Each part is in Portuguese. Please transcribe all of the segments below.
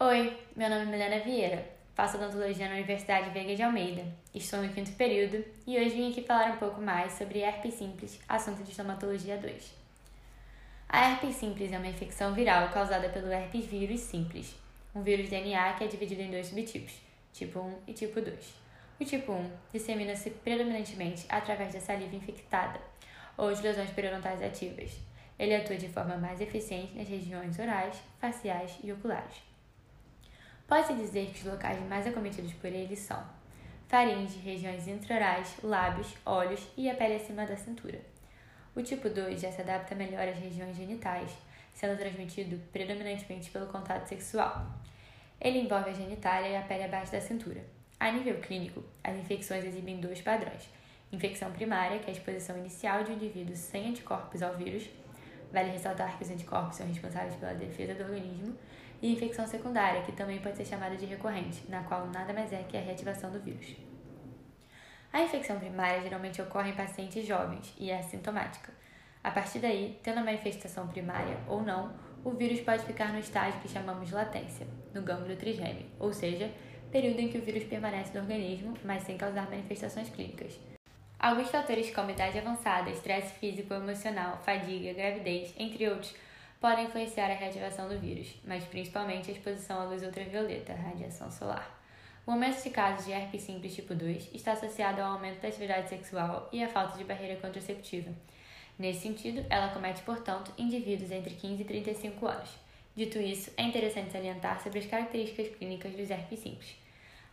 Oi, meu nome é Milena Vieira, faço odontologia na Universidade Veiga de Almeida, estou no quinto período e hoje vim aqui falar um pouco mais sobre herpes simples, assunto de estomatologia 2. A herpes simples é uma infecção viral causada pelo herpes vírus simples, um vírus DNA que é dividido em dois subtipos, tipo 1 e tipo 2. O tipo 1 dissemina-se predominantemente através da saliva infectada ou de lesões periodontais ativas. Ele atua de forma mais eficiente nas regiões orais, faciais e oculares. Pode-se dizer que os locais mais acometidos por ele são faringe, regiões intraorais, lábios, olhos e a pele acima da cintura. O tipo 2 já se adapta melhor às regiões genitais, sendo transmitido predominantemente pelo contato sexual. Ele envolve a genitália e a pele abaixo da cintura. A nível clínico, as infecções exibem dois padrões: infecção primária, que é a exposição inicial de um indivíduo sem anticorpos ao vírus, vale ressaltar que os anticorpos são responsáveis pela defesa do organismo, e infecção secundária, que também pode ser chamada de recorrente, na qual nada mais é que a reativação do vírus. A infecção primária geralmente ocorre em pacientes jovens e é assintomática. A partir daí, tendo a manifestação primária ou não, o vírus pode ficar no estágio que chamamos de latência, no gânglio trigêmeo, ou seja, período em que o vírus permanece no organismo, mas sem causar manifestações clínicas. Alguns fatores como idade avançada, estresse físico ou emocional, fadiga, gravidez, entre outros, podem influenciar a reativação do vírus, mas principalmente a exposição à luz ultravioleta, radiação solar. O aumento de casos de herpes simples tipo 2 está associado ao aumento da atividade sexual e à falta de barreira contraceptiva. Nesse sentido, ela comete, portanto, indivíduos entre 15 e 35 anos. Dito isso, é interessante salientar sobre as características clínicas dos herpes simples.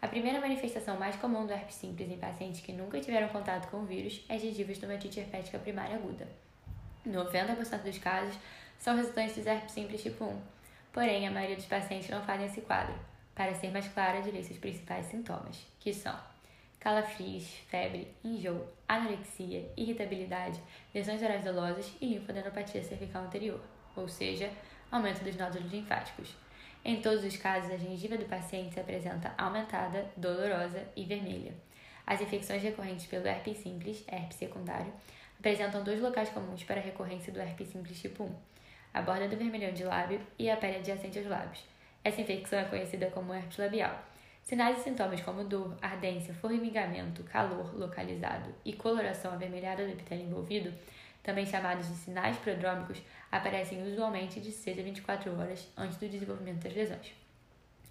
A primeira manifestação mais comum do herpes simples em pacientes que nunca tiveram contato com o vírus é gengiva estomatite herpética primária aguda. 90% dos casos são resultantes dos herpes simples tipo 1. Porém, a maioria dos pacientes não fazem esse quadro. Para ser mais clara, direi seus principais sintomas, que são calafrios, febre, enjoo, anorexia, irritabilidade, lesões orais dolosas e linfadenopatia cervical anterior, ou seja, aumento dos nódulos linfáticos. Em todos os casos, a gengiva do paciente se apresenta aumentada, dolorosa e vermelha. As infecções recorrentes pelo herpes simples, herpes secundário, apresentam dois locais comuns para a recorrência do herpes simples tipo 1, a borda do vermelhão de lábio e a pele adjacente aos lábios. Essa infecção é conhecida como herpes labial. Sinais e sintomas como dor, ardência, formigamento, calor localizado e coloração avermelhada do epitélio envolvido, também chamados de sinais prodrômicos, aparecem usualmente de 6 a 24 horas antes do desenvolvimento das lesões.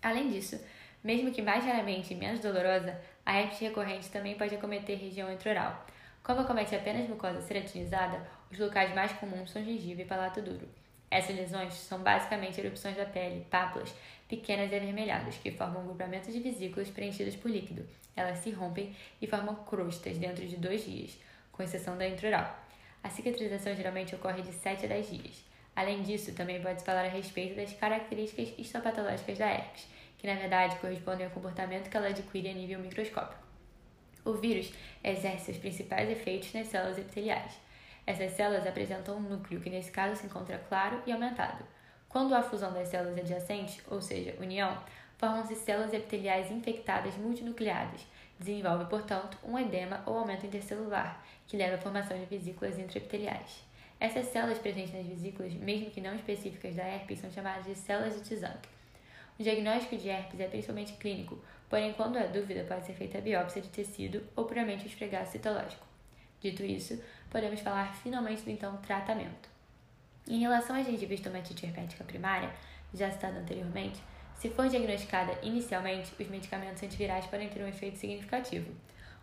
Além disso, mesmo que mais raramente e menos dolorosa, a herpes recorrente também pode acometer região intraoral. Como acomete apenas mucosa ceratinizada, os locais mais comuns são gengiva e palato duro. Essas lesões são basicamente erupções da pele, pápulas, pequenas e avermelhadas, que formam grupamentos de vesículas preenchidas por líquido. Elas se rompem e formam crostas dentro de dois dias, com exceção da intraoral. A cicatrização geralmente ocorre de 7 a 10 dias. Além disso, também pode falar a respeito das características histopatológicas da herpes, que na verdade correspondem ao comportamento que ela adquire a nível microscópico. O vírus exerce seus principais efeitos nas células epiteliais. Essas células apresentam um núcleo, que nesse caso se encontra claro e aumentado. Quando há fusão das células adjacentes, ou seja, união, formam-se células epiteliais infectadas multinucleadas. Desenvolve, portanto, um edema ou aumento intercelular, que leva à formação de vesículas intraepiteliais. Essas células presentes nas vesículas, mesmo que não específicas da herpes, são chamadas de células de Tzanck. O diagnóstico de herpes é principalmente clínico, porém, quando há dúvida, pode ser feita a biópsia de tecido ou puramente o esfregaço citológico. Dito isso, podemos falar finalmente do então tratamento. Em relação à gengiva estomatite herpética primária, já citada anteriormente, se for diagnosticada inicialmente, os medicamentos antivirais podem ter um efeito significativo.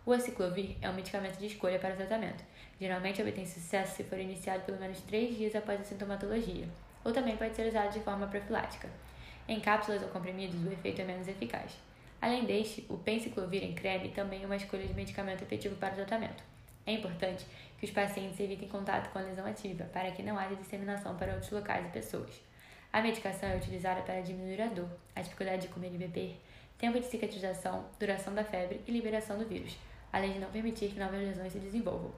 O aciclovir é um medicamento de escolha para o tratamento. Geralmente obtém sucesso se for iniciado pelo menos 3 dias após a sintomatologia, ou também pode ser usado de forma profilática. Em cápsulas ou comprimidos, o efeito é menos eficaz. Além deste, o penciclovir em creme também é uma escolha de medicamento efetivo para o tratamento. É importante que os pacientes evitem contato com a lesão ativa para que não haja disseminação para outros locais e pessoas. A medicação é utilizada para diminuir a dor, a dificuldade de comer e beber, tempo de cicatrização, duração da febre e liberação do vírus, além de não permitir que novas lesões se desenvolvam.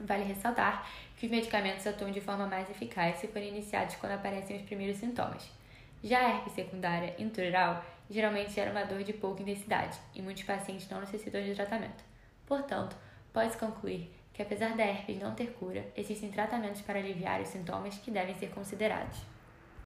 Vale ressaltar que os medicamentos atuam de forma mais eficaz se forem iniciados quando aparecem os primeiros sintomas. Já a herpes secundária intraoral geralmente gera uma dor de pouca intensidade e muitos pacientes não necessitam de tratamento. Portanto, pode-se concluir que, apesar da herpes não ter cura, existem tratamentos para aliviar os sintomas que devem ser considerados.